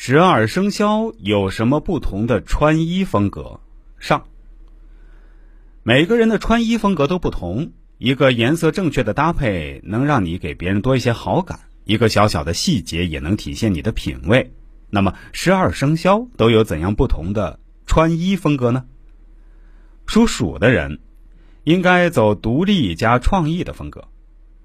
十二生肖有什么不同的穿衣风格？上。每个人的穿衣风格都不同，一个颜色正确的搭配能让你给别人多一些好感，一个小小的细节也能体现你的品味。那么，十二生肖都有怎样不同的穿衣风格呢？属鼠的人应该走独立加创意的风格。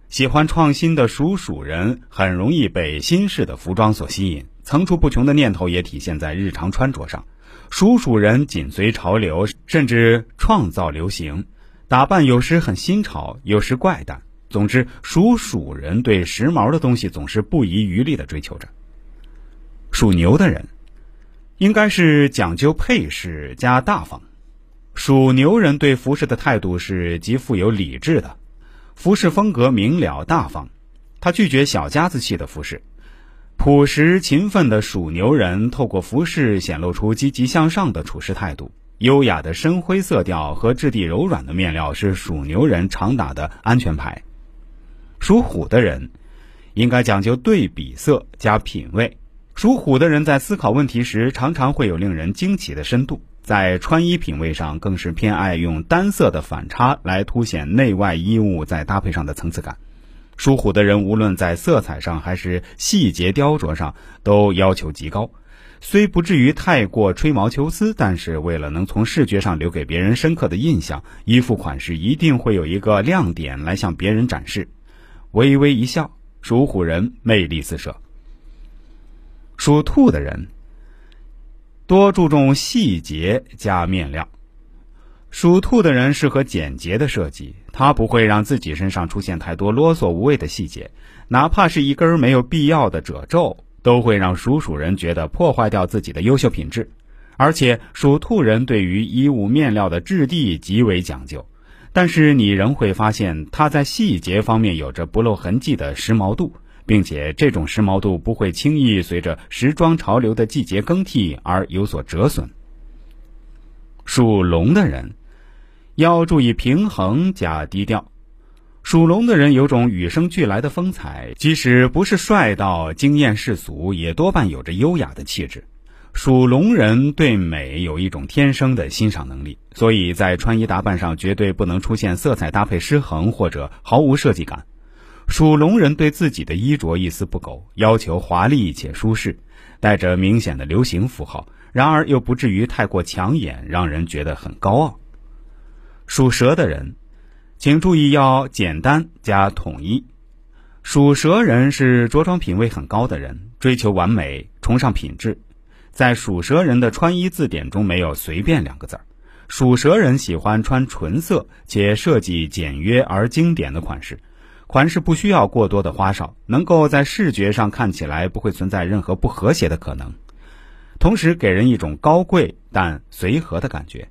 喜欢创新的属鼠人很容易被新式的服装所吸引，层出不穷的念头也体现在日常穿着上。属鼠人紧随潮流，甚至创造流行打扮，有时很新潮，有时怪诞。总之，属鼠人对时髦的东西总是不遗余力的追求着。属牛的人应该是讲究配饰加大方。属牛人对服饰的态度是极富有理智的，服饰风格明了大方，他拒绝小家子气的服饰。朴实勤奋的属牛人透过服饰显露出积极向上的处事态度。优雅的深灰色调和质地柔软的面料是属牛人常打的安全牌。属虎的人应该讲究对比色加品味。属虎的人在思考问题时常常会有令人惊奇的深度，在穿衣品味上更是偏爱用单色的反差来凸显内外衣物在搭配上的层次感。属虎的人无论在色彩上还是细节雕琢上都要求极高，虽不至于太过吹毛求疵，但是为了能从视觉上留给别人深刻的印象，衣服款式一定会有一个亮点来向别人展示。微微一笑，属虎人魅力四射。属兔的人多注重细节加面料。属兔的人适合简洁的设计，他不会让自己身上出现太多啰嗦无谓的细节，哪怕是一根没有必要的褶皱，都会让属鼠人觉得破坏掉自己的优秀品质。而且属兔人对于衣物面料的质地极为讲究，但是你仍会发现他在细节方面有着不露痕迹的时髦度，并且这种时髦度不会轻易随着时装潮流的季节更替而有所折损。属龙的人。要注意平衡加低调。属龙的人有种与生俱来的风采，即使不是帅到惊艳世俗，也多半有着优雅的气质。属龙人对美有一种天生的欣赏能力，所以在穿衣打扮上绝对不能出现色彩搭配失衡或者毫无设计感。属龙人对自己的衣着一丝不苟，要求华丽且舒适，带着明显的流行符号，然而又不至于太过抢眼，让人觉得很高傲。属蛇的人，请注意要简单加统一。属蛇人是着装品味很高的人，追求完美，崇尚品质。在属蛇人的穿衣字典中没有“随便”两个字儿。属蛇人喜欢穿纯色且设计简约而经典的款式，款式不需要过多的花哨，能够在视觉上看起来不会存在任何不和谐的可能，同时给人一种高贵但随和的感觉。